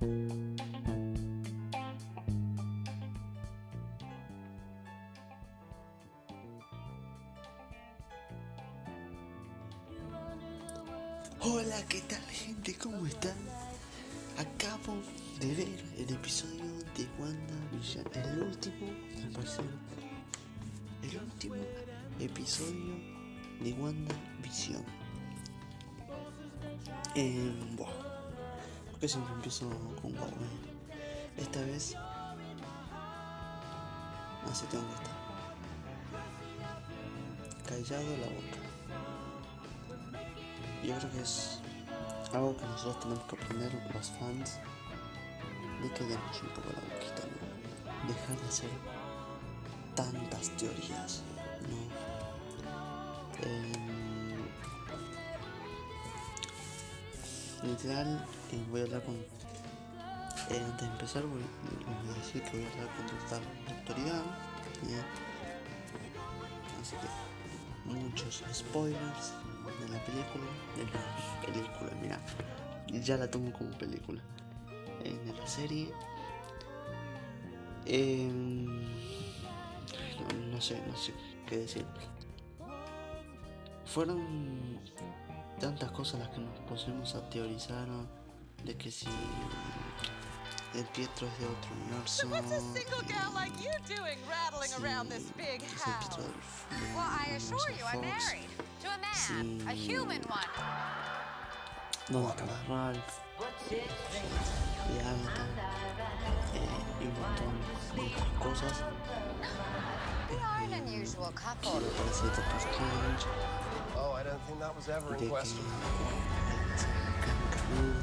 Hola, ¿qué tal gente? ¿Cómo están? Acabo de ver el episodio de WandaVision, el último, el último episodio de WandaVision. Eh, buah, porque siempre empiezo con eh. Esta vez, así tengo que estar. Callado la boca. Yo creo que es algo que nosotros tenemos que aprender los fans de que demos un poco la boquita, ¿no? Dejar de hacer tantas teorías, ¿no? Em, literal, voy a hablar con... eh, antes de empezar voy, a decir que voy a hablar con total autoridad. Así que muchos spoilers de la película, de la película, mira, ya la tomo como película. En la serie, em, no, no sé, no sé qué decir. Fueron tantas cosas las que nos pusimos a teorizar ¿no? de que si el Pietro es de otro universo. What's a single gal like you doing rattling around this big house? Pietro del, del Well, I universo assure you, I'm Fox. married to a man, a Sí. human one. ¿Dónde estaba Ralph? De Agatha. eh, y un montón de otras cosas. We are an unusual Doctor Strange. Oh, I don't think that was ever De in que question. Cancún.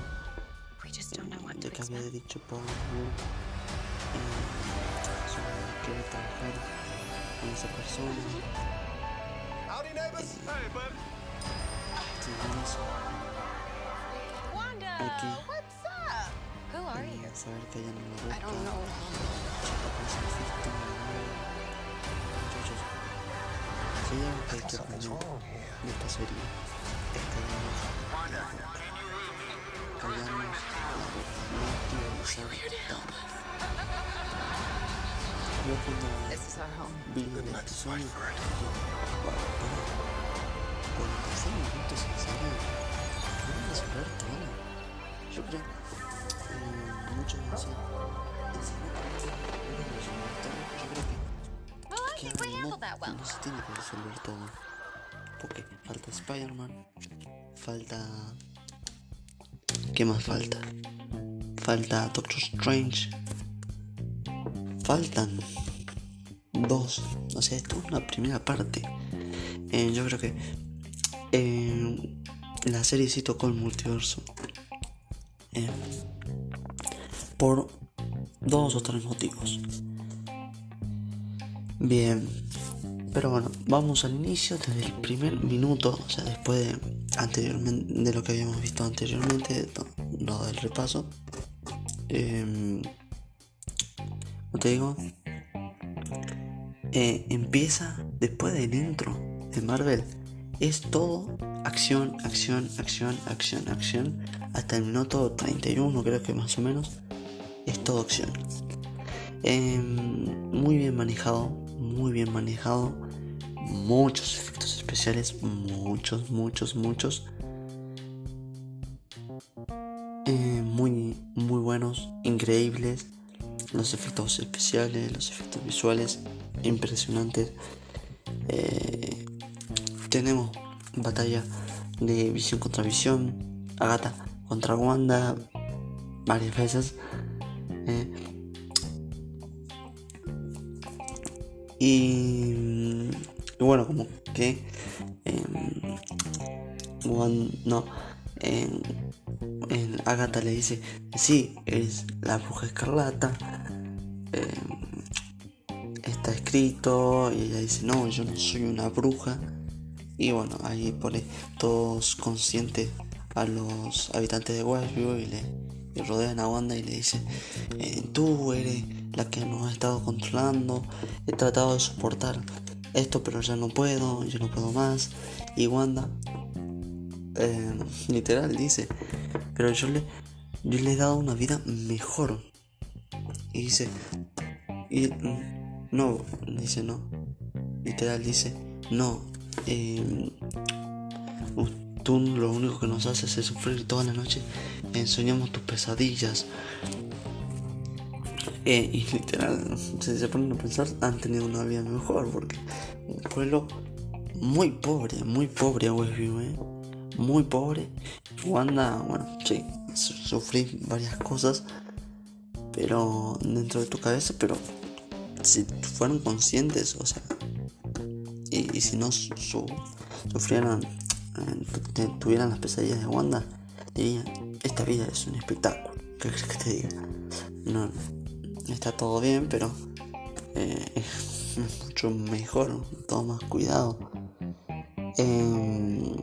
We just don't know what De to que había expect. dicho Paul Rudd, eh, sobre querer trabajar con esa persona. Howdy, neighbors. Hey, bud. Según eso, Wanda, Aquí. what's up? Who are eh, you? saber que ella no lo I don't know. Something's wrong here. de esta serie es callarnos, callarnos la boca, no. Yo cuando el a resolver todo. Yo creo, eh, en. Yo creo que No, no se tiene que resolver todo. Porque falta Spider-Man, falta... ¿Qué más falta? Falta Doctor Strange. Faltan dos. O sea, esto es una primera parte. Eh, yo creo que eh, la serie sí tocó el multiverso. Eh, por dos o tres motivos. Bien, pero bueno, vamos al inicio desde el primer minuto, o sea, después de, anteriormente, de lo que habíamos visto anteriormente, lo, del repaso. Como te digo, eh, empieza después del intro de Marvel. Es todo acción, acción, acción, acción, acción. Hasta el minuto 31 creo que más o menos. Es todo acción. Em, muy bien manejado, muy bien manejado. Muchos efectos especiales, muchos, muchos, muchos. Eh, muy, muy buenos, increíbles. Los efectos especiales, los efectos visuales, impresionantes. Eh, tenemos batalla de visión contra visión, Agatha contra Wanda varias veces. Eh, y, bueno, como que em, no, em, en Agatha le dice, sí, eres la bruja escarlata, em, está escrito, y ella dice, no, yo no soy una bruja. Y bueno, ahí pone todos conscientes a los habitantes de Westview y le rodean a Wanda y le dice, eh, tú eres la que nos ha estado controlando, he tratado de soportar esto pero ya no puedo, yo no puedo más. Y Wanda, eh, literal, dice, pero yo le, yo le he dado una vida mejor. Y dice, y, mm, no, dice no. Literal dice, no. eh, tú lo único que nos haces es sufrir toda la noche. Ensoñamos tus pesadillas. Eh, y literal, si se ponen a pensar, han tenido una vida mejor. Porque un pueblo muy pobre, muy pobre Westview, eh. Muy pobre. Wanda, bueno, sí, su- sufrí varias cosas. Pero dentro de tu cabeza, pero si fueron conscientes, o sea, y, y si no su- su- sufrieran, eh, tu- tuvieran las pesadillas de Wanda, dirían, esta vida es un espectáculo. ¿Qué crees que te diga? No, está todo bien, pero eh, es mucho mejor, todo más cuidado. Em,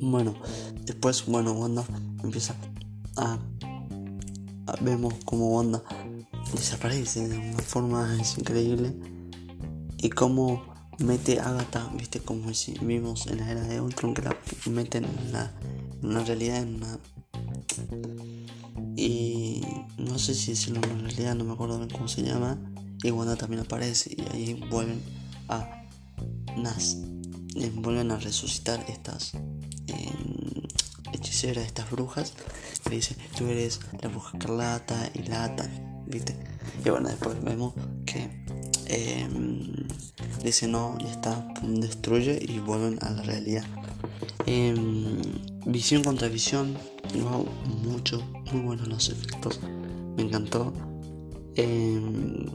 bueno, después, bueno, Wanda empieza a, vemos como Wanda desaparece de una forma es increíble y cómo mete a Agatha, viste como si vimos en la era de Ultron que la meten en en una realidad, en una no sé si en una realidad, no me acuerdo bien cómo se llama y Wanda también aparece y ahí vuelven a nas, eh, vuelven a resucitar estas eh, hechiceras, estas brujas le dice tú eres la bruja escarlata y la atan, viste y bueno después vemos que eh, dice no ya está destruye y vuelven a la realidad. Em, visión contra visión wow, mucho muy buenos los efectos me encantó Em,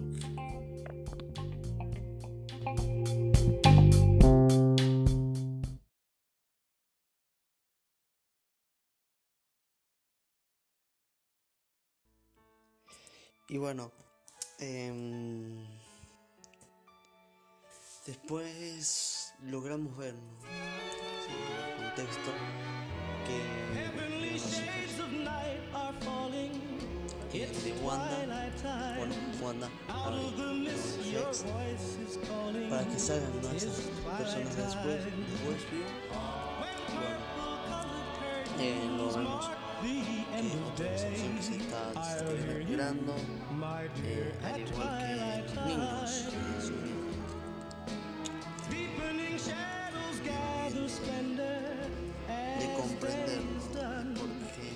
Y bueno, em, después logramos ver ¿no? Sí, contexto Wanda, bueno, Wanda, los ex, para que salgan esas personas después de Westview. Y bueno, eh, lo vemos. que otra situación que se está, deteriorando, eh, al igual que niños de comprender ¿no? porque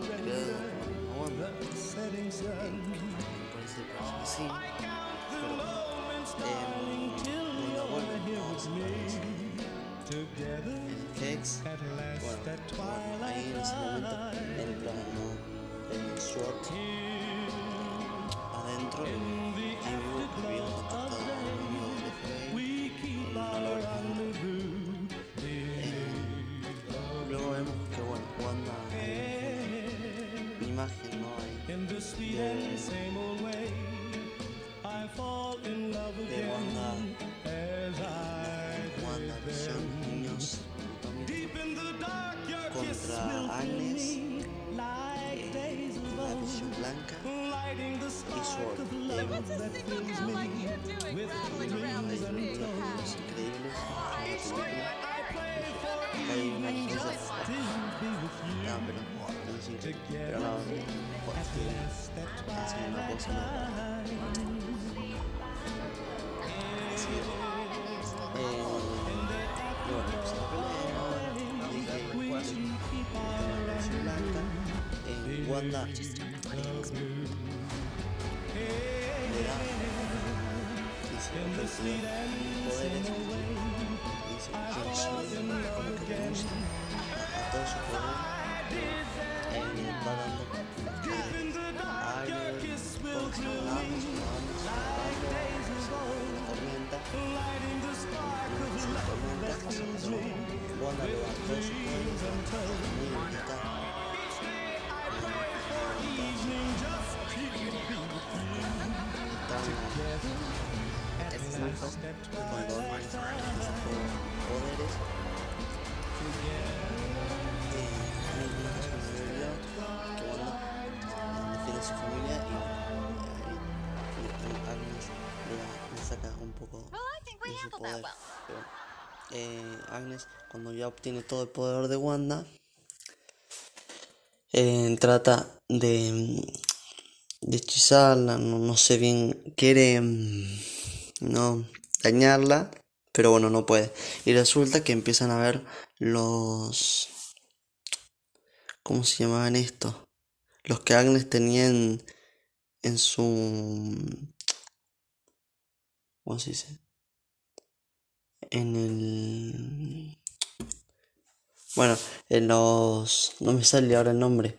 creado como Wanda parece que sí pero eh, nunca vuelve ¿no? Se parece. Doy poderes, dice, quién soy, como que renuncia a, a todo su poder, eh, le eh, Agnes, cuando ya obtiene todo el poder de Wanda, eh, trata de, de hechizarla, no, no sé bien, quiere mm, no dañarla, pero bueno, no puede. Y resulta que empiezan a ver los... ¿Cómo se llamaban estos? Los que Agnes tenía en, en su... ¿Cómo se dice? En el... Bueno, en los... No me sale ahora el nombre.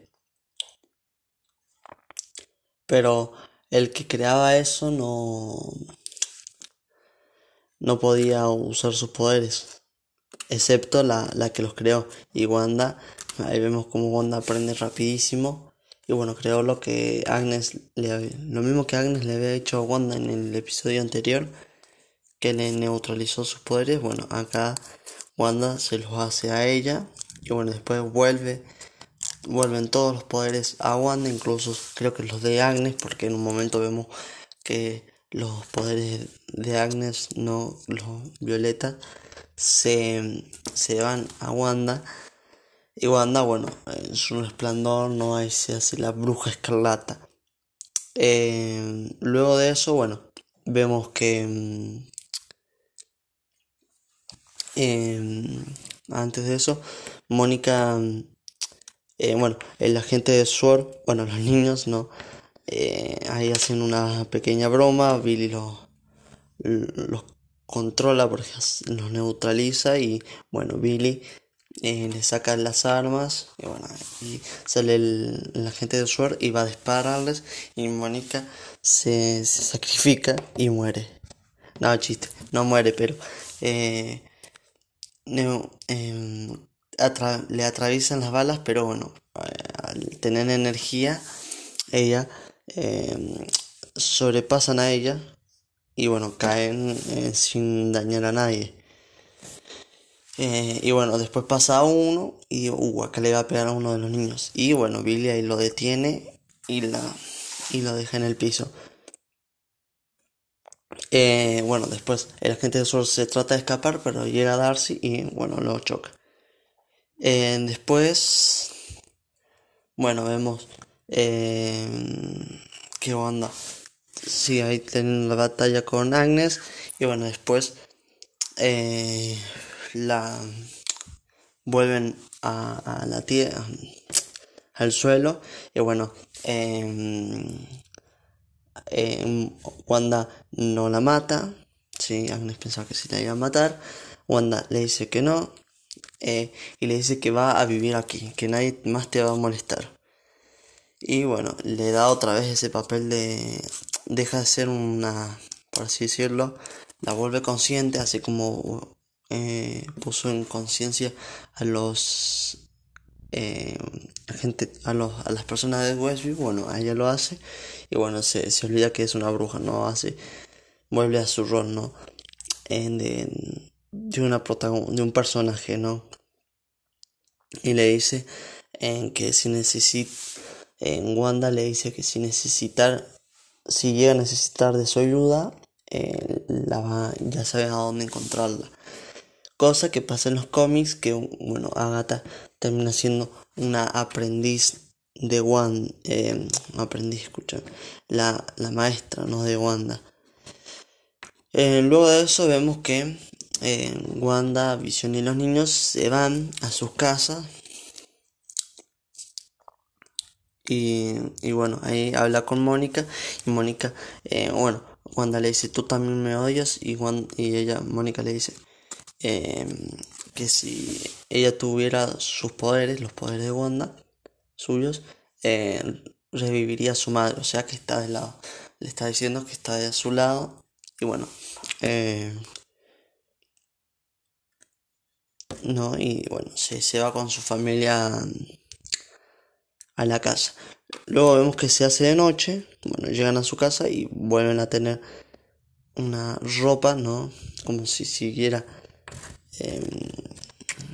Pero el que creaba eso no... No podía usar sus poderes. Excepto la, la que los creó. Y Wanda, ahí vemos como Wanda aprende rapidísimo. Y bueno, creó lo que Agnes le lo mismo que Agnes le había hecho a Wanda en el episodio anterior, que le neutralizó sus poderes. Bueno, acá Wanda se los hace a ella. Y bueno, después vuelve, vuelven todos los poderes a Wanda, incluso creo que los de Agnes, porque en un momento vemos que los poderes de Agnes, no los Violeta, se, se van a Wanda. Y Wanda, bueno, en su resplandor no hay, se hace la bruja escarlata. Eh, luego de eso, bueno, vemos que mm, eh, antes de eso, Mónica, eh, bueno, el agente de SWORD, bueno, los niños, ¿no? Eh, ahí hacen una pequeña broma, Billy los, controla porque los neutraliza y bueno, Billy eh, le saca las armas y bueno, y sale el, el agente de SWORD y va a dispararles y Mónica se, sacrifica y muere. No, chiste, no muere, pero no, em, le atraviesan las balas, pero bueno, eh, al tener energía, ella em, sobrepasan a ella y bueno, caen eh, sin dañar a nadie. Eh, y bueno, después pasa a uno y uh, acá le va a pegar a uno de los niños. Y bueno, Billy ahí lo detiene y, la, y lo deja en el piso. Eh, bueno, después el agente SWORD se trata de escapar, pero llega Darcy y bueno, lo choca. Eh, después, bueno, vemos eh, qué onda. Sí, ahí tienen la batalla con Agnes y bueno, después eh, la vuelven a, a la tierra, al suelo y bueno, em, Wanda no la mata, sí, Agnes pensaba que sí la iba a matar, Wanda le dice que no eh, y le dice que va a vivir aquí, que nadie más te va a molestar. Y bueno, le da otra vez ese papel de... Deja de ser una, por así decirlo, la vuelve consciente, así como eh, puso en conciencia a los... Eh, gente, a, los, a las personas de Westview, bueno, ella lo hace y bueno, se, se olvida que es una bruja, no hace, vuelve a su rol, ¿no? En de, de, una de un personaje, ¿no? Y le dice en que si necesita en Wanda le dice que si necesitar, si llega a necesitar de su ayuda, la va, ya sabe a dónde encontrarla. Cosa que pasa en los cómics, que bueno, Agatha termina siendo una aprendiz de Wanda, eh, aprendiz, escucha, la, la maestra, ¿no? De Wanda. Eh, luego de eso vemos que Wanda, Visión y los niños se van a sus casas Y, y, bueno, ahí habla con Mónica y Mónica, eh, bueno, Wanda le dice, tú también me odias y, Wanda, y ella, Mónica le dice eh, que si ella tuviera sus poderes, los poderes de Wanda, suyos, eh, reviviría a su madre, o sea que está de lado, le está diciendo que está de su lado y bueno, no, y bueno, se, se va con su familia a la casa. Luego vemos que se hace de noche, bueno, llegan a su casa y vuelven a tener una ropa, ¿no? Como si siguiera eh,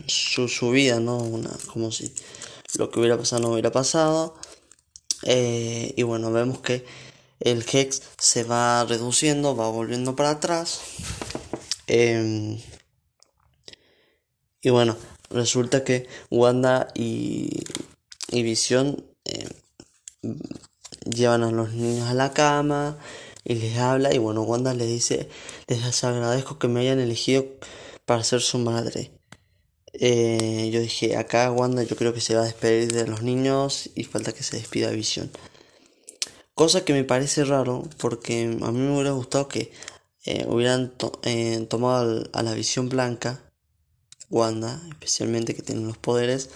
su, su, vida, ¿no? Una, como si lo que hubiera pasado no hubiera pasado. Eh, y bueno, vemos que el Hex se va reduciendo, va volviendo para atrás. Eh, Y bueno, resulta que Wanda y, y Visión eh, llevan a los niños a la cama y les habla y bueno, Wanda les dice, les agradezco que me hayan elegido para ser su madre. Eh, yo dije, acá Wanda yo creo que se va a despedir de los niños y falta que se despida Visión. Cosa que me parece raro porque a mí me hubiera gustado que eh, hubieran eh, tomado a la visión blanca, Wanda, especialmente que tiene los poderes,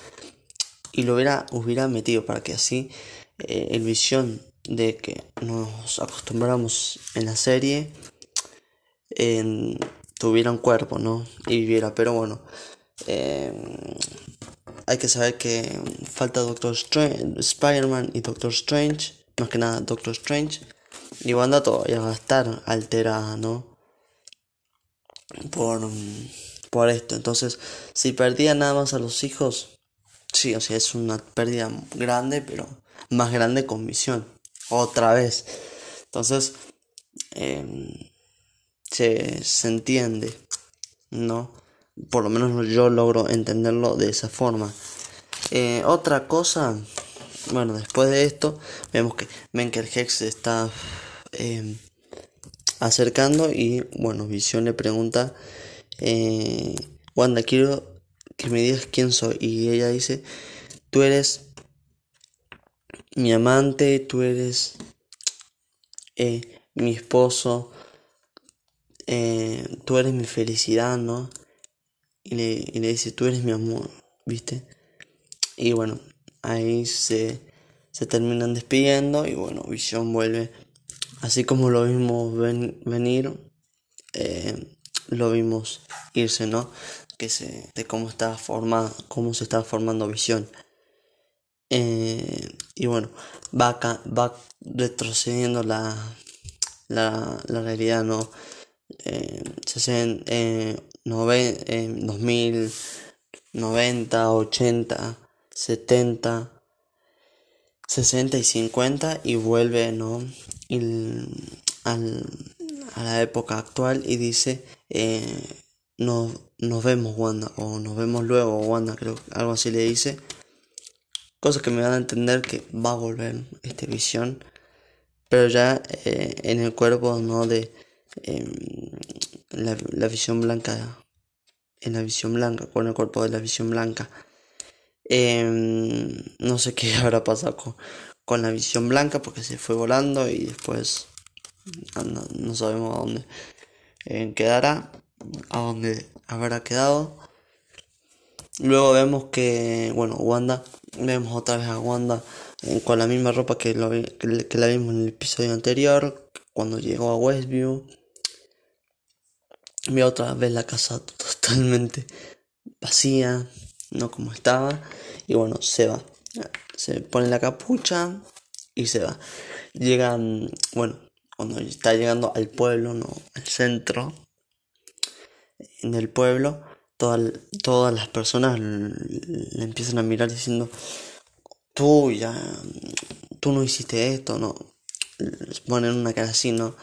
y lo hubiera, hubiera metido para que así el visión de que nos acostumbramos en la serie tuviera un cuerpo, ¿no? Y viviera, pero bueno. Eh, hay que saber que falta Doctor Strange, Spider-Man y Doctor Strange, más que nada Doctor Strange. Y Wanda todavía va a estar alterada, ¿no? Por, por esto. Entonces, si perdía nada más a los hijos, sí, o sea, es una pérdida grande, pero más grande con visión otra vez. Entonces, em, se, se entiende, ¿no? Por lo menos yo logro entenderlo de esa forma. Eh, otra cosa, bueno, después de esto, vemos que Menker Hex se está em, acercando y, bueno, Visión le pregunta, eh, Wanda, quiero que me digas quién soy. Y ella dice, tú eres mi amante, tú eres eh, mi esposo, eh, tú eres mi felicidad, ¿no? Y le, y le dice, tú eres mi amor, ¿viste? Y bueno, ahí se, se terminan despidiendo y bueno, Visión vuelve, así como lo vimos venir, eh, lo vimos irse, ¿no? Que se, de cómo estaba formado, cómo se estaba formando Visión. Eh, y bueno, va, va retrocediendo la, la, la realidad, ¿no? Eh, se en eh, 2090, 80, 70, 60 y 50 y vuelve, ¿no? al, a la época actual y dice, eh, nos, vemos Wanda, o nos vemos luego Wanda, creo, algo así le dice. Cosas que me van a entender que va a volver esta visión. Pero ya eh, en el cuerpo, ¿no? De em, la, visión blanca. En la visión blanca, con el cuerpo de la visión blanca. Em, no sé qué habrá pasado con, con, la visión blanca porque se fue volando y después no, no sabemos a dónde eh, quedará, a dónde habrá quedado. Luego vemos que, bueno, Wanda, vemos otra vez a Wanda eh, con la misma ropa que, lo, que, la vimos en el episodio anterior, cuando llegó a Westview. Ve otra vez la casa totalmente vacía, no como estaba. Y bueno, se va. Se pone la capucha y se va. Llega, bueno, cuando está llegando al pueblo, no, al centro del pueblo todas las personas le empiezan a mirar diciendo, tú ya, tú no hiciste esto, no. Les ponen una cara así, ¿no?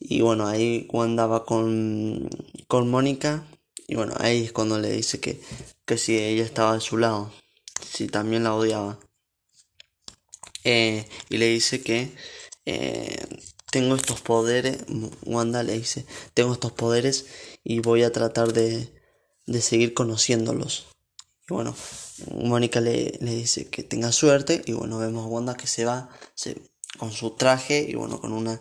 Y bueno, ahí Wanda va con, con Mónica. Y bueno, ahí es cuando le dice que, que si ella estaba de su lado, si también la odiaba. Eh, y le dice que eh, tengo estos poderes. Wanda le dice, tengo estos poderes y voy a tratar de, de seguir conociéndolos. Y bueno, Mónica le, le, dice que tenga suerte y bueno, vemos a Wanda que se va se, con su traje y bueno, con una,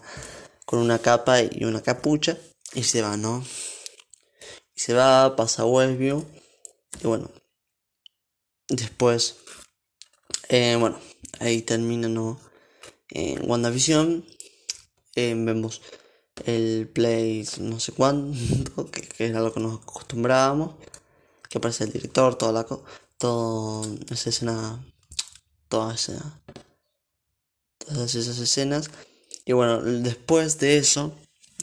con una capa y una capucha y se va, ¿no? Y se va, pasa a Westview y bueno, después, eh, bueno, ahí termina, ¿no? En WandaVision eh, vemos el play no sé cuánto, que, era lo que nos acostumbrábamos, que aparece el director, toda la todo esa escena, todas esas escenas. Y bueno, después de eso,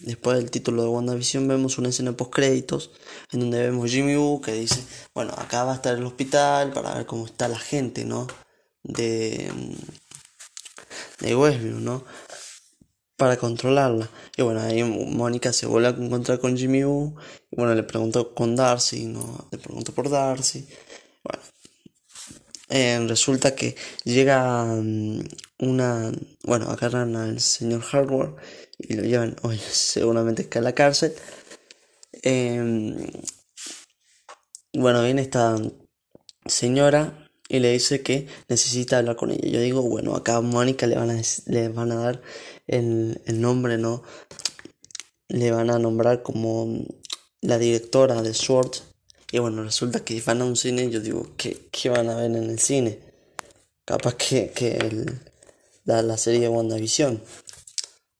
después del título de WandaVision, vemos una escena post créditos en donde vemos Jimmy Woo que dice, bueno, acá va a estar el hospital para ver cómo está la gente, ¿no? De, de Westview, ¿no? para controlarla. Y bueno, ahí Mónica se vuelve a encontrar con Jimmy Woo. Y bueno, le preguntó con Darcy, no, le preguntó por Darcy. Bueno, eh, resulta que llega mm, una, bueno, agarran al señor Hardware y lo llevan, hoy seguramente que a la cárcel. Em, bueno, viene esta señora y le dice que necesita hablar con ella. Yo digo, bueno, acá a Mónica le van a, le van a dar el, el nombre, ¿no? Le van a nombrar como la directora de Sword. Y bueno, resulta que van a un cine yo digo, ¿qué, qué van a ver en el cine? Capaz que, que la, la serie WandaVision.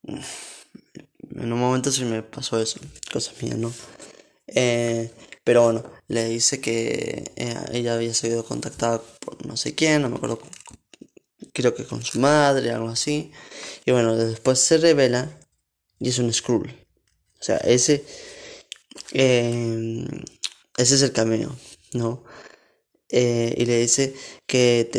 En un momento sí me pasó eso, cosas mías, ¿no? Eh, pero bueno, le dice que eh, ella había sido contactada por no sé quién, no me acuerdo, creo que con su madre, algo así. Y bueno, después se revela y es un Skrull. O sea, ese, eh, ese es el cameo, ¿no? Eh, y le dice que,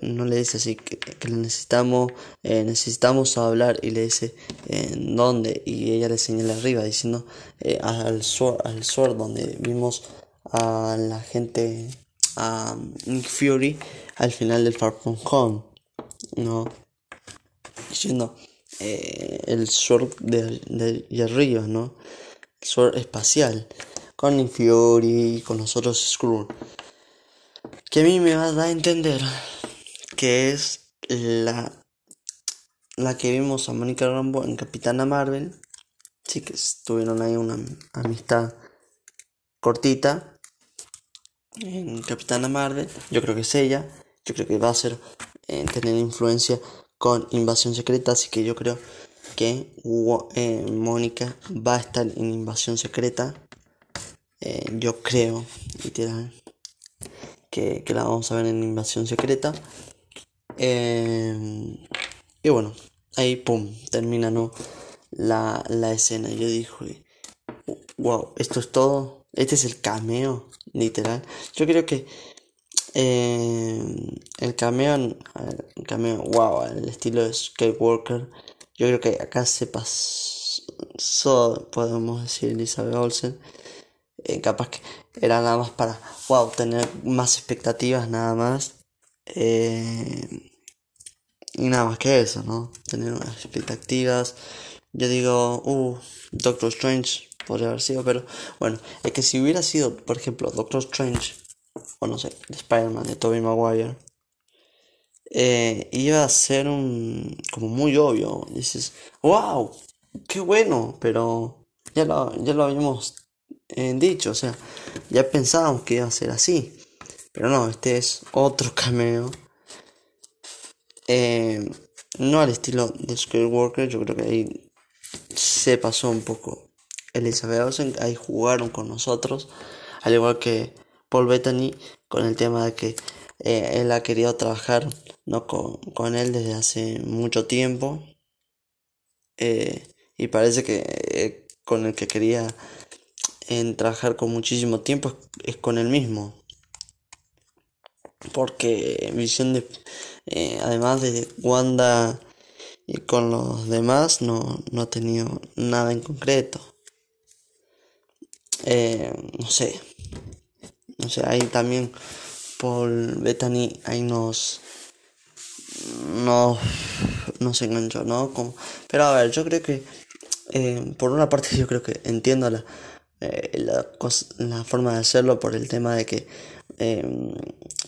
no le dice así que, que necesitamos eh, necesitamos hablar y le dice en dónde y ella le señala arriba diciendo eh, al sword al sword donde vimos a la gente a Nick Fury al final del Far From Home no diciendo el sword de, de, arriba no el sword espacial con Fury y con los otros Skrull que a mí me va a dar a entender que es la, la que vimos a Mónica Rambo en Capitana Marvel. Sí que tuvieron ahí una amistad cortita en Capitana Marvel. Yo creo que es ella. Yo creo que va a ser eh, tener influencia con Invasión Secreta. Así que yo creo que eh, Mónica va a estar en Invasión Secreta. Eh, yo creo, literal que, la vamos a ver en Invasión Secreta. Eh, y bueno, ahí pum, termina la, la escena. Yo dije, wow, esto es todo. Este es el cameo, literal. Yo creo que eh, el cameo, el cameo, wow, el estilo de Skywalker. Yo creo que acá se pasó, podemos decir, Elizabeth Olsen. Eh, capaz que era nada más para, wow, tener más expectativas, nada más. Eh, y nada más que eso, ¿no? Tener unas expectativas. Yo digo, uh, Doctor Strange podría haber sido, pero bueno, es que si hubiera sido, por ejemplo, Doctor Strange, o no sé, Spider-Man de Tobey Maguire, eh, iba a ser un. como muy obvio. Dices, wow, qué bueno, pero ya lo, ya lo habíamos dicho, o sea, ya pensábamos que iba a ser así, pero no, este es otro cameo. Eh, no al estilo de Skywalker, yo creo que ahí se pasó un poco Elizabeth Olsen, ahí jugaron con nosotros, al igual que Paul Bettany, con el tema de que eh, él ha querido trabajar ¿no? con, con, él desde hace mucho tiempo. Eh, y parece que con el que quería en trabajar con muchísimo tiempo es, con el mismo. Porque Visión de. Eh, además de Wanda y con los demás, no, no ha tenido nada en concreto. Eh, no sé. No sé, ahí también Paul Bethany ahí nos. Nos, nos enganchó, ¿no? Como, pero a ver, yo creo que. Eh, por una parte, yo creo que entiendo la eh, la, forma de hacerlo por el tema de que em,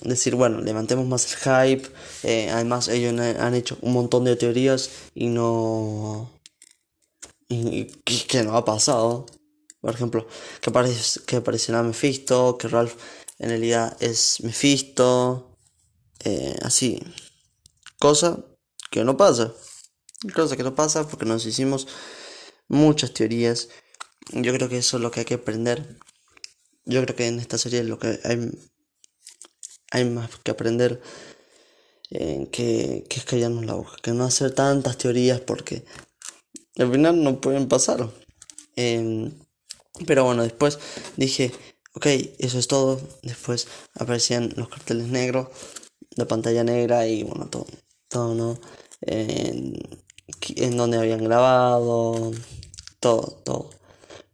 decir bueno levantemos más el hype eh, además ellos han hecho un montón de teorías y no y, que no ha pasado. Por ejemplo que aparece que aparecerá Mephisto que Ralph en realidad es Mephisto eh, así. Cosa que no pasa. Cosa que no pasa porque nos hicimos muchas teorías yo creo que eso es lo que hay que aprender. Yo creo que en esta serie lo que hay, hay más que aprender eh, que, que es callarnos la boca, que no hacer tantas teorías porque al final no pueden pasar. Em, pero bueno, después dije, ok, eso es todo. Después aparecían los carteles negros, la pantalla negra y bueno, todo, todo, ¿no? en dónde habían grabado, todo, todo,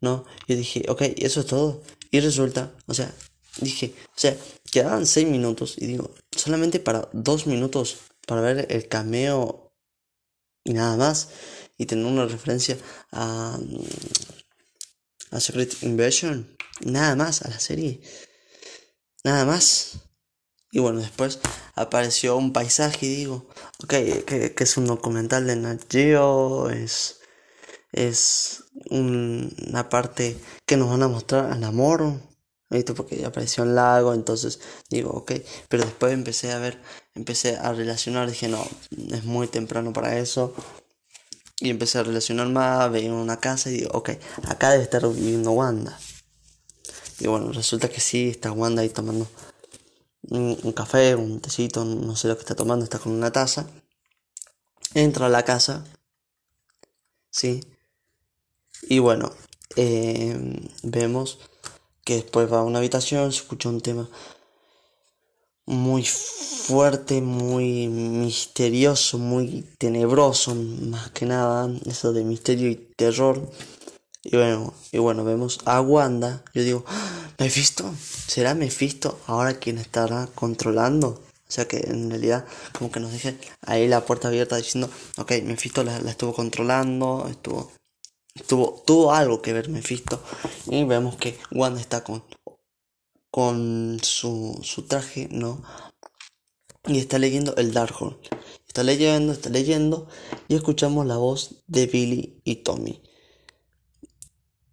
¿no? Y dije, ok, eso es todo. Y resulta, o sea, dije, o sea, quedaban seis minutos y digo, solamente para dos minutos para ver el cameo y nada más y tener una referencia a, mm, a Secret Invasion, nada más a la serie, nada más. Y bueno, después apareció un paisaje y digo, ok, que, que es un documental de Nat Geo, es, es una parte que nos van a mostrar al amor, ¿viste? Porque apareció un lago, entonces digo, ok, pero después empecé a ver, empecé a relacionar, dije, no, es muy temprano para eso. Y empecé a relacionar más, veía una casa y digo, ok, acá debe estar viviendo Wanda. Y bueno, resulta que sí, está Wanda ahí tomando un, un café, un tecito, no sé lo que está tomando, está con una taza. Entra a la casa, sí. Y bueno, eh, vemos que después va a una habitación, se escucha un tema muy fuerte, muy misterioso, muy tenebroso, más que nada, eso de misterio y terror. Y bueno, y bueno, vemos a Wanda. Yo digo, "¡Ah! ¿Mephisto? ¿Será Mephisto ahora quien estará controlando? O sea que en realidad como que nos deja ahí la puerta abierta diciendo, ok, Mephisto la, la estuvo controlando, estuvo, estuvo, tuvo algo que ver Mephisto. Y vemos que Wanda está con, con su, su traje, ¿no? Y está leyendo el Darkhold. Está leyendo, está leyendo. Y escuchamos la voz de Billy y Tommy.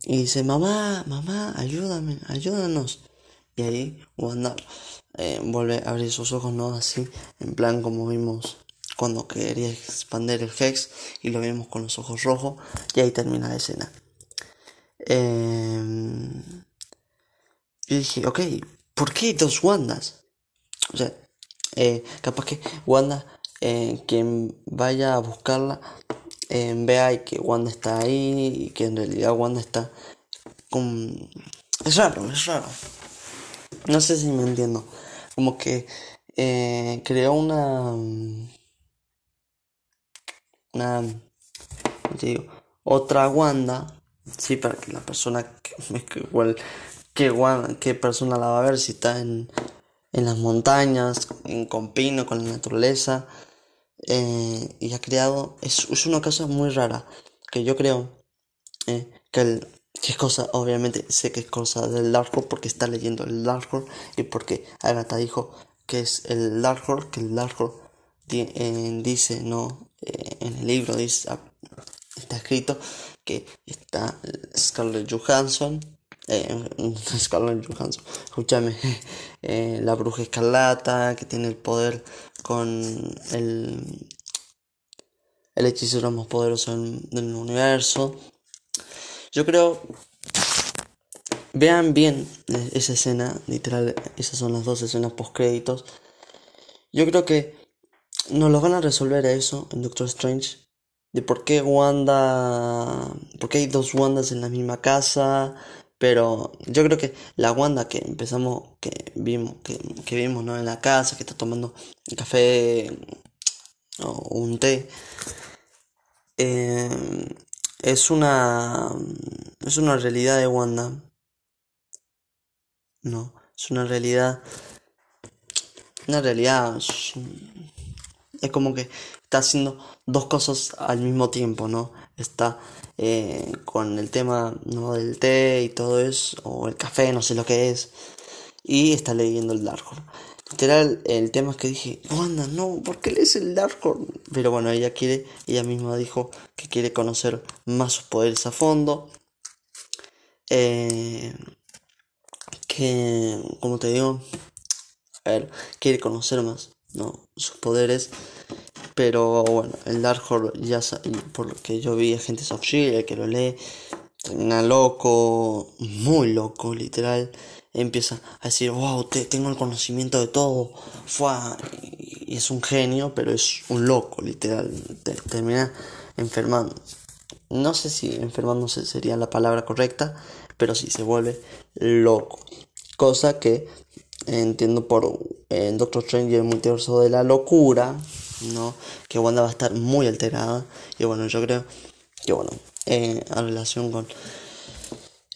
Y dice, mamá, mamá, ayúdame, ayúdanos. Y ahí Wanda eh, vuelve a abrir sus ojos, ¿no? Así, en plan como vimos cuando quería expandir el Hex y lo vimos con los ojos rojos. Y ahí termina la escena. Eh, y dije, ok, ¿por qué dos Wandas? O sea, eh, capaz que Wanda, eh, quien vaya a buscarla, eh, vea que Wanda está ahí y que en realidad Wanda está con... Es raro, es raro. No sé si me entiendo. Como que eh, creó una... Una... ¿cómo te digo? Otra Wanda. Sí, para que la persona que, que igual qué persona la va a ver si está en, en las montañas, en, con pino, con la naturaleza. eh, y ha creado, es, es una cosa muy rara, que yo creo eh, que, el- que es cosa, obviamente sé que es cosa del Darkhold porque está leyendo el Darkhold y porque Agatha dijo que es el Darkhold, que el Darkhold eh, dice, no, eh, en el libro ah, está escrito que está Scarlett Johansson, eh, Scarlett Johansson, escúchame, eh, la bruja escarlata que tiene el poder con el, el hechicero más poderoso del, del universo. Yo creo, vean bien eh, esa escena, literal, esas son las dos escenas post créditos. Yo creo que nos lo van a resolver eso en Doctor Strange. De por qué Wanda. por qué hay dos Wandas en la misma casa. Pero yo creo que la Wanda que empezamos, que vimos, que, que vimos ¿no? en la casa, que está tomando café o un té, eh, es una. es una realidad de Wanda. No, es una realidad. Una realidad. Es, como que está haciendo dos cosas al mismo tiempo, ¿no? Está eh, con el tema ¿no? del té y todo eso, o el café, no sé lo que es, y está leyendo el Darkhold. Literal, el tema es que dije, Wanda, no, ¿por qué lees el Darkhold? Pero bueno, ella quiere, ella misma dijo que quiere conocer más sus poderes a fondo. Eh, que, como te digo, a ver, quiere conocer más, ¿no? Sus poderes. Pero bueno, el Darkhold ya sa- por lo que yo vi Agentes of Shield, el que lo lee, termina loco, muy loco, literal. Empieza a decir, wow, te, tengo el conocimiento de todo. Fue y es un genio, pero es un loco, literal. Te- termina enfermando. No sé si enfermándose sería la palabra correcta, pero sí se vuelve loco. Cosa que entiendo por en Doctor Strange y el multiverso de la locura, ¿no? Que Wanda va a estar muy alterada. Y bueno, yo creo que bueno, eh, en relación con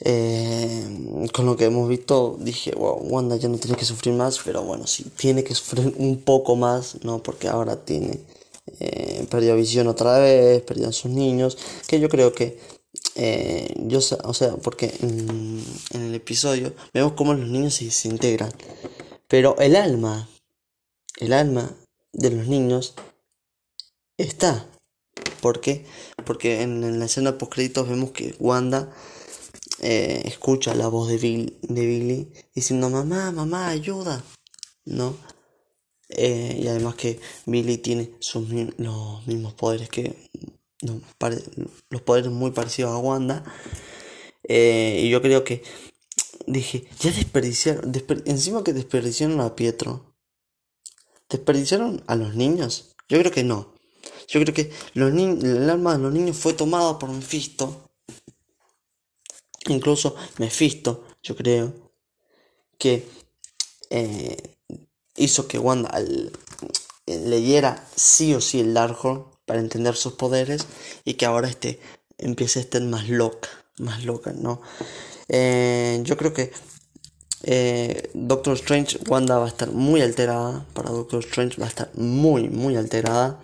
eh, con lo que hemos visto, dije, wow, Wanda ya no tiene que sufrir más, pero bueno, sí, tiene que sufrir un poco más, ¿no? Porque ahora tiene, eh, perdió visión otra vez, perdió a sus niños, que yo creo que, eh, yo, o sea, porque en, en, el episodio vemos cómo los niños se desintegran, pero el alma, el alma de los niños está. ¿Por qué? Porque en, en la escena post créditos vemos que Wanda eh, escucha la voz de, de Billy diciendo mamá, mamá, ayuda, ¿no? Eh, y además que Billy tiene sus, los mismos poderes que los poderes muy parecidos a Wanda eh, y yo creo que dije ya desperdiciaron encima que desperdiciaron a Pietro desperdiciaron a los niños yo creo que no. Yo creo que el alma de los niños fue tomada por un fisto. Incluso Mephisto, yo creo, que eh, hizo que Wanda leyera sí o sí el Darkhold para entender sus poderes y que ahora este empiece a estar más loca, más loca, ¿no? Eh, yo creo que eh, Doctor Strange, Wanda va a estar muy alterada, para Doctor Strange va a estar muy, muy alterada.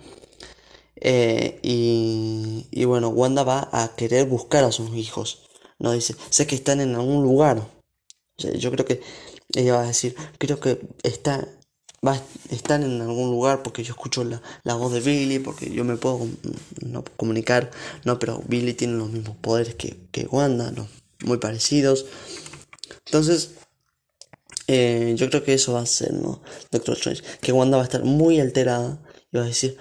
y, y bueno, Wanda va a querer buscar a sus hijos. No dice, sé que están en algún lugar. yo creo que ella va a decir, creo que está, va, están en algún lugar porque yo escucho la, la voz de Billy, porque yo me puedo no, comunicar, no, pero Billy tiene los mismos poderes que, que Wanda, ¿no? muy parecidos. Entonces, eh, yo creo que eso va a ser, ¿no? Doctor Strange, que Wanda va a estar muy alterada y va a decir,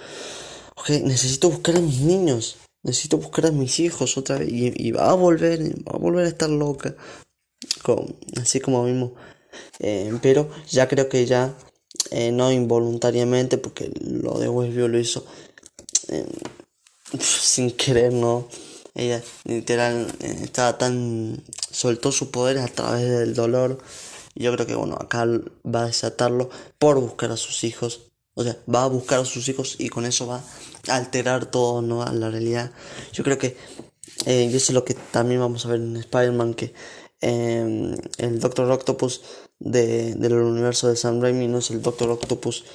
ok, necesito buscar a mis niños. Necesito buscar a mis hijos otra vez. Y, va a volver, va a volver a estar loca. así como mismo. Eh, pero ya creo que ya, eh, no involuntariamente, porque lo de Westview lo hizo eh, sin querer, ¿no? Ella literal estaba tan. soltó sus poderes a través del dolor. Yo creo que, bueno, acá va a desatarlo por buscar a sus hijos. O sea, va a buscar a sus hijos y con eso va alterar todo, ¿no? A la realidad. Yo creo que, eh, y eso es lo que también vamos a ver en Spider-Man, que em, el Doctor Octopus de, del universo de Sam Raimi no es el Doctor Octopus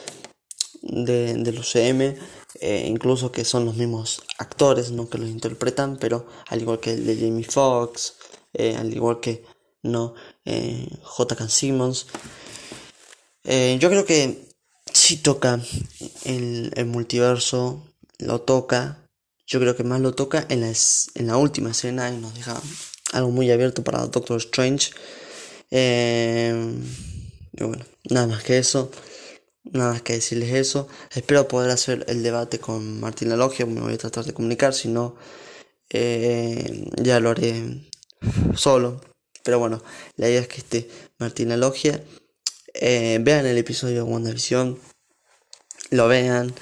de, del UCM, eh, incluso que son los mismos actores, ¿no? Que los interpretan, pero al igual que el de Jamie Foxx, eh, al igual que, ¿no? J.K. Simmons. yo creo que si toca el, el multiverso lo toca, yo creo que más lo toca en la, en la última escena y nos deja algo muy abierto para Doctor Strange. Eh, y bueno, nada más que eso, nada más que decirles eso. Espero poder hacer el debate con Martín Logia, me voy a tratar de comunicar, si no, eh, ya lo haré solo. Pero bueno, la idea es que esté Martín Logia. Eh, vean el episodio de WandaVision, lo vean.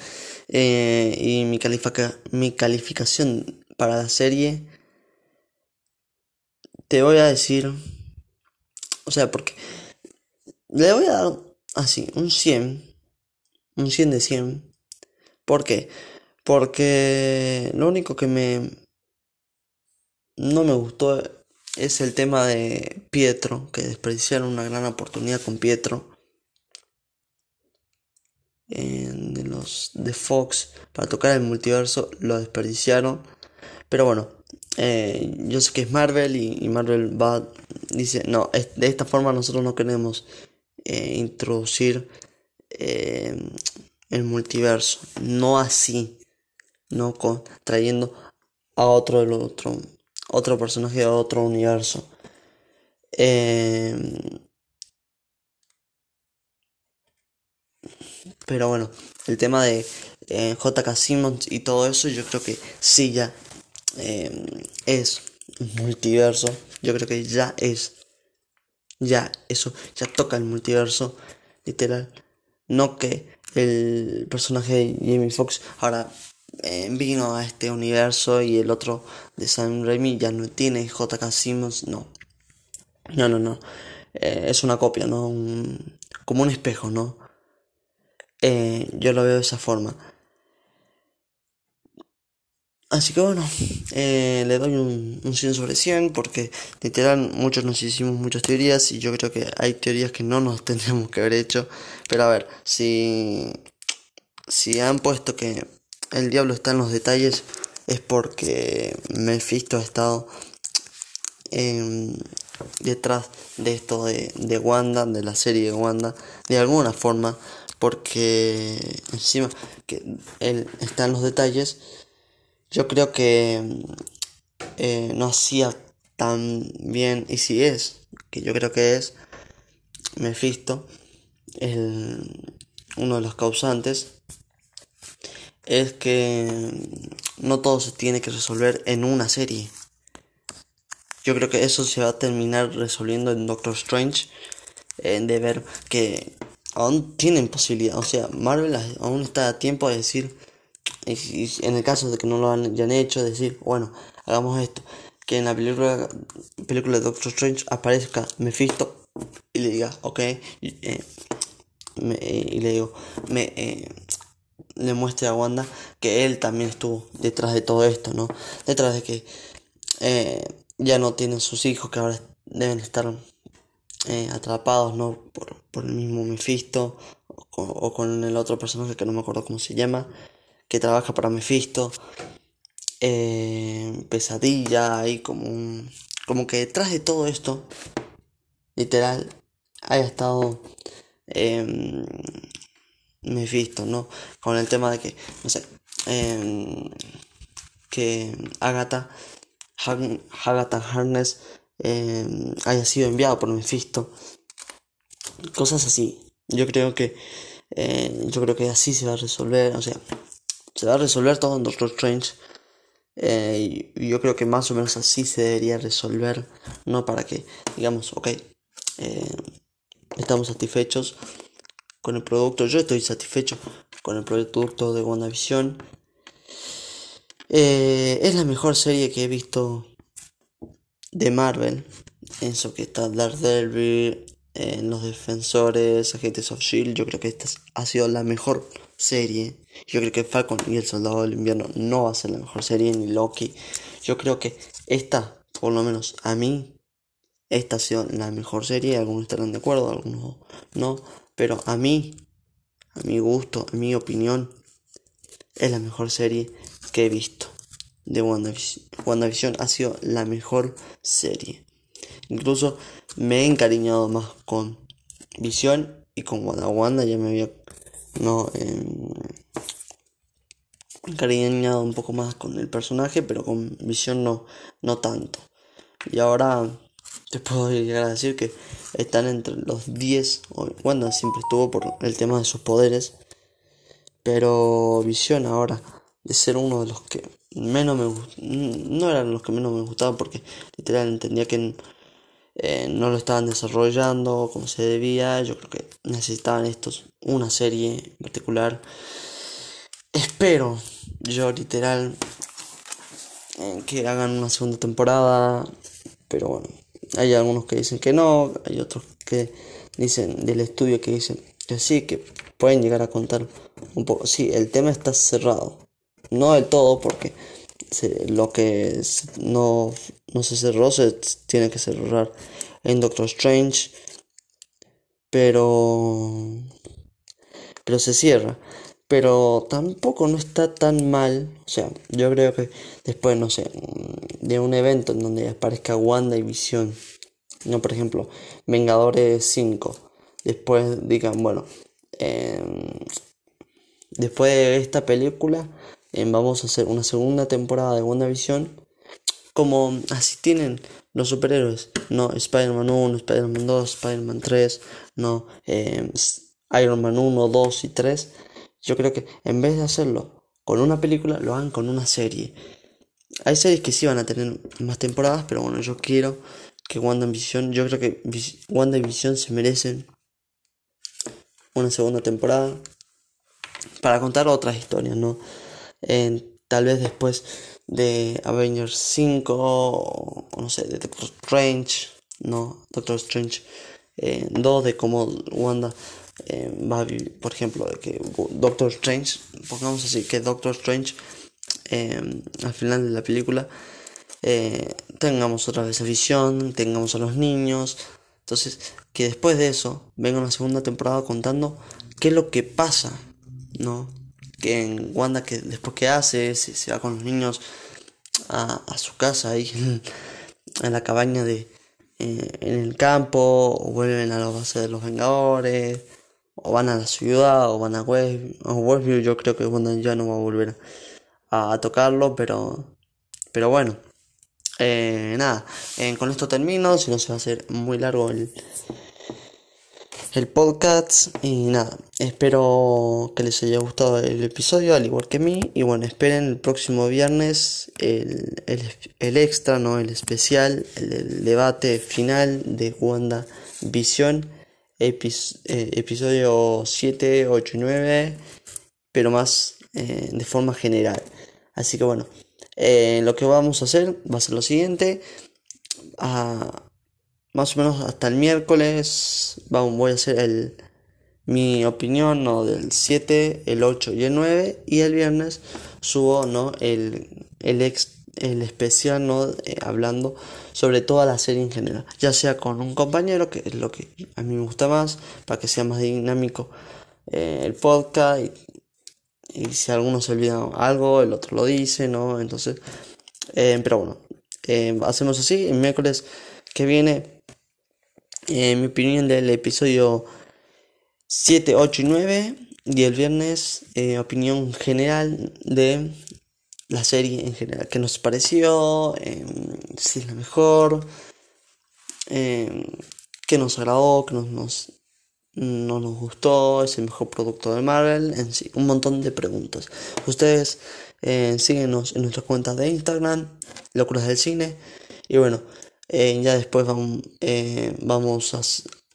Eh, y mi, mi calificación para la serie, te voy a decir, o sea, porque le voy a dar así, un 100, un 100 de 100. ¿Por qué? Porque lo único que me no me gustó es el tema de Pietro, que desperdiciaron una gran oportunidad con Pietro de los de Fox para tocar el multiverso lo desperdiciaron. Pero bueno eh, yo sé que es Marvel y, Marvel va dice no de esta forma nosotros no queremos eh, introducir eh, el multiverso. No así no con trayendo a otro del otro otro personaje de otro universo pero bueno, el tema de eh, JK Simmons y todo eso, yo creo que sí ya eh, es multiverso. Yo creo que ya es. Ya, eso, ya toca el multiverso, literal. No que el personaje de Jamie Foxx ahora eh, vino a este universo y el otro de Sam Raimi ya no tiene JK Simmons, no. No, no, no. es una copia, ¿no? como un espejo, ¿no? Eh, yo lo veo de esa forma. Así que bueno, eh, le doy un, un 100 sobre 100 porque literal muchos nos hicimos muchas teorías y yo creo que hay teorías que no nos tendríamos que haber hecho. Pero a ver, si, si han puesto que el diablo está en los detalles es porque Mephisto ha estado em, detrás de esto de, de Wanda, de la serie de Wanda, de alguna forma, porque encima que él está en los detalles yo creo que eh, no hacía tan bien, y si es, que yo creo que es, Mephisto, uno de los causantes, es que no todo se tiene que resolver en una serie. Yo creo que eso se va a terminar resolviendo en Doctor Strange, eh, de ver que aún tienen posibilidad, o sea, Marvel aún está a tiempo de decir, en el caso de que no lo hayan hecho, decir, bueno, hagamos esto. Que en la película, película de Doctor Strange aparezca Mephisto y le diga, ok, y, eh, y le digo, me, eh, le muestre a Wanda que él también estuvo detrás de todo esto, ¿no? Detrás de que eh, ya no tienen sus hijos, que ahora deben estar atrapados, ¿no? Por, por el mismo Mephisto o, con el otro personaje que no me acuerdo cómo se llama que trabaja para Mephisto. Eh, pesadilla, ahí como un, como que detrás de todo esto, literal, haya estado eh, Mephisto, ¿no? Con el tema de que, no sé, em, que Agatha, Agatha Harness em, haya sido enviado por Mephisto. Cosas así. Yo creo que, eh, yo creo que así se va a resolver, o sea, se va a resolver todo en Doctor Strange. Eh, yo creo que más o menos así se debería resolver, no para que digamos, ok, eh, estamos satisfechos con el producto, yo estoy satisfecho con el producto de WandaVision. Eh, es la mejor serie que he visto de Marvel, en eso que está Daredevil, en Los Defensores, Agentes of Shield, yo creo que esta ha sido la mejor serie. Yo creo que Falcon y el Soldado del Invierno no va a ser la mejor serie, ni Loki. Yo creo que esta, por lo menos a mí, esta ha sido la mejor serie. Algunos estarán de acuerdo, algunos no. Pero a mí, a mi gusto, a mi opinión, es la mejor serie que he visto de WandaVision. WandaVision ha sido la mejor serie. Incluso me he encariñado más con Vision y con Wanda. Wanda ya me había no eh, encariñado un poco más con el personaje, pero con Visión no, no tanto. Y ahora te puedo llegar a decir que están entre los 10. Wanda siempre estuvo por el tema de sus poderes, pero Visión ahora de ser uno de los que menos me no eran los que menos me gustaban porque literal entendía que eh, no lo estaban desarrollando como se debía. Yo creo que necesitaban estos una serie en particular. Espero, yo literal, eh, que hagan una segunda temporada. Pero bueno, hay algunos que dicen que no, hay otros que dicen del estudio que dicen que sí, que pueden llegar a contar un poco. Sí, el tema está cerrado. No del todo, porque lo que no, no se cerró se tiene que cerrar en Doctor Strange. Pero. Pero se cierra. Pero tampoco no está tan mal. O sea, yo creo que después, no sé, de un evento en donde aparezca Wanda y Visión. No, por ejemplo, Vengadores 5. Después digan, bueno, em, después de esta película vamos a hacer una segunda temporada de WandaVision. Como así tienen los superhéroes. No, Spider-Man 1, Spider-Man 2, Spider-Man 3, no, eh, Iron Man 1, 2 y 3. Yo creo que en vez de hacerlo con una película, lo hagan con una serie. Hay series que sí van a tener más temporadas, pero bueno, yo quiero que WandaVision, yo creo que WandaVision se merecen una segunda temporada para contar otras historias, ¿no? tal vez después de Avengers 5 o, no sé, de Doctor Strange, no, Doctor Strange 2, eh, de cómo Wanda eh, por ejemplo, que Doctor Strange, pongamos así, que Doctor Strange eh, al final de la película eh, tengamos otra vez a Visión, tengamos a los niños. Entonces, que después de eso venga una segunda temporada contando qué es lo que pasa, ¿no? Que en Wanda, que después que hace, se, va con los niños a, a su casa ahí en, la cabaña de en el campo, o vuelven a la base de los Vengadores, o van a la ciudad, o van a West, Westview. Yo creo que Wanda ya no va a volver a, a tocarlo, pero, pero bueno. Eh, nada, eh, con esto termino, si no se va a hacer muy largo el, el podcast y nada, espero que les haya gustado el episodio al igual que a mí y bueno, esperen el próximo viernes el, el, el extra, no el especial, el, el, debate final de Wanda Visión, epis, eh, episodio 7, 8 y 9, pero más eh, de forma general. Así que bueno, eh, lo que vamos a hacer va a ser lo siguiente. A, más o menos hasta el miércoles vamos, voy a hacer el, mi opinión del 7, el 8 y el 9. Y el viernes subo ¿no? el, el, ex, el especial ¿no? Eh, hablando sobre toda la serie en general. Ya sea con un compañero, que es lo que a mí me gusta más, para que sea más dinámico eh, el podcast. Y, si alguno se olvida algo, el otro lo dice, ¿no? Entonces, eh, pero bueno, hacemos así. El miércoles que viene, mi opinión del episodio 7, 8 y 9. Y el viernes, opinión general de la serie en general. ¿Qué nos pareció? si es la mejor. ¿Qué nos agradó? ¿Qué nos, nos no nos gustó, es el mejor producto de Marvel, en sí, un montón de preguntas. Ustedes eh, síguenos en nuestras cuentas de Instagram, Locuras del Cine, y bueno, eh, ya después vamos, eh, vamos a,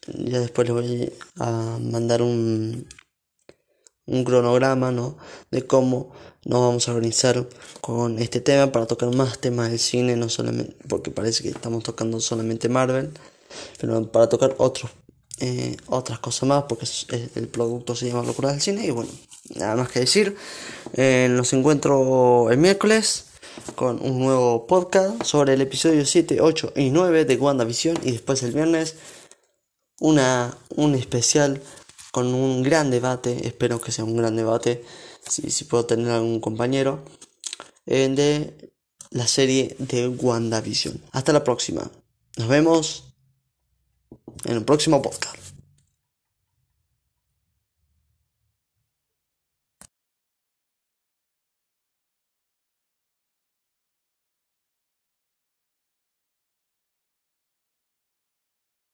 ya después les voy a mandar un, un cronograma, ¿no? De cómo nos vamos a organizar con este tema para tocar más temas del cine, no solamente, porque parece que estamos tocando solamente Marvel, pero para tocar otros eh, otras cosas más porque el producto se llama Locura del Cine y bueno, nada más que decir. Eh, los encuentro el miércoles con un nuevo podcast sobre el episodio 7, 8 y 9 de WandaVision y después el viernes una, un especial con un gran debate, espero que sea un gran debate, si, si puedo tener algún compañero, eh, de la serie de WandaVision. Hasta la próxima. Nos vemos en el próximo podcast.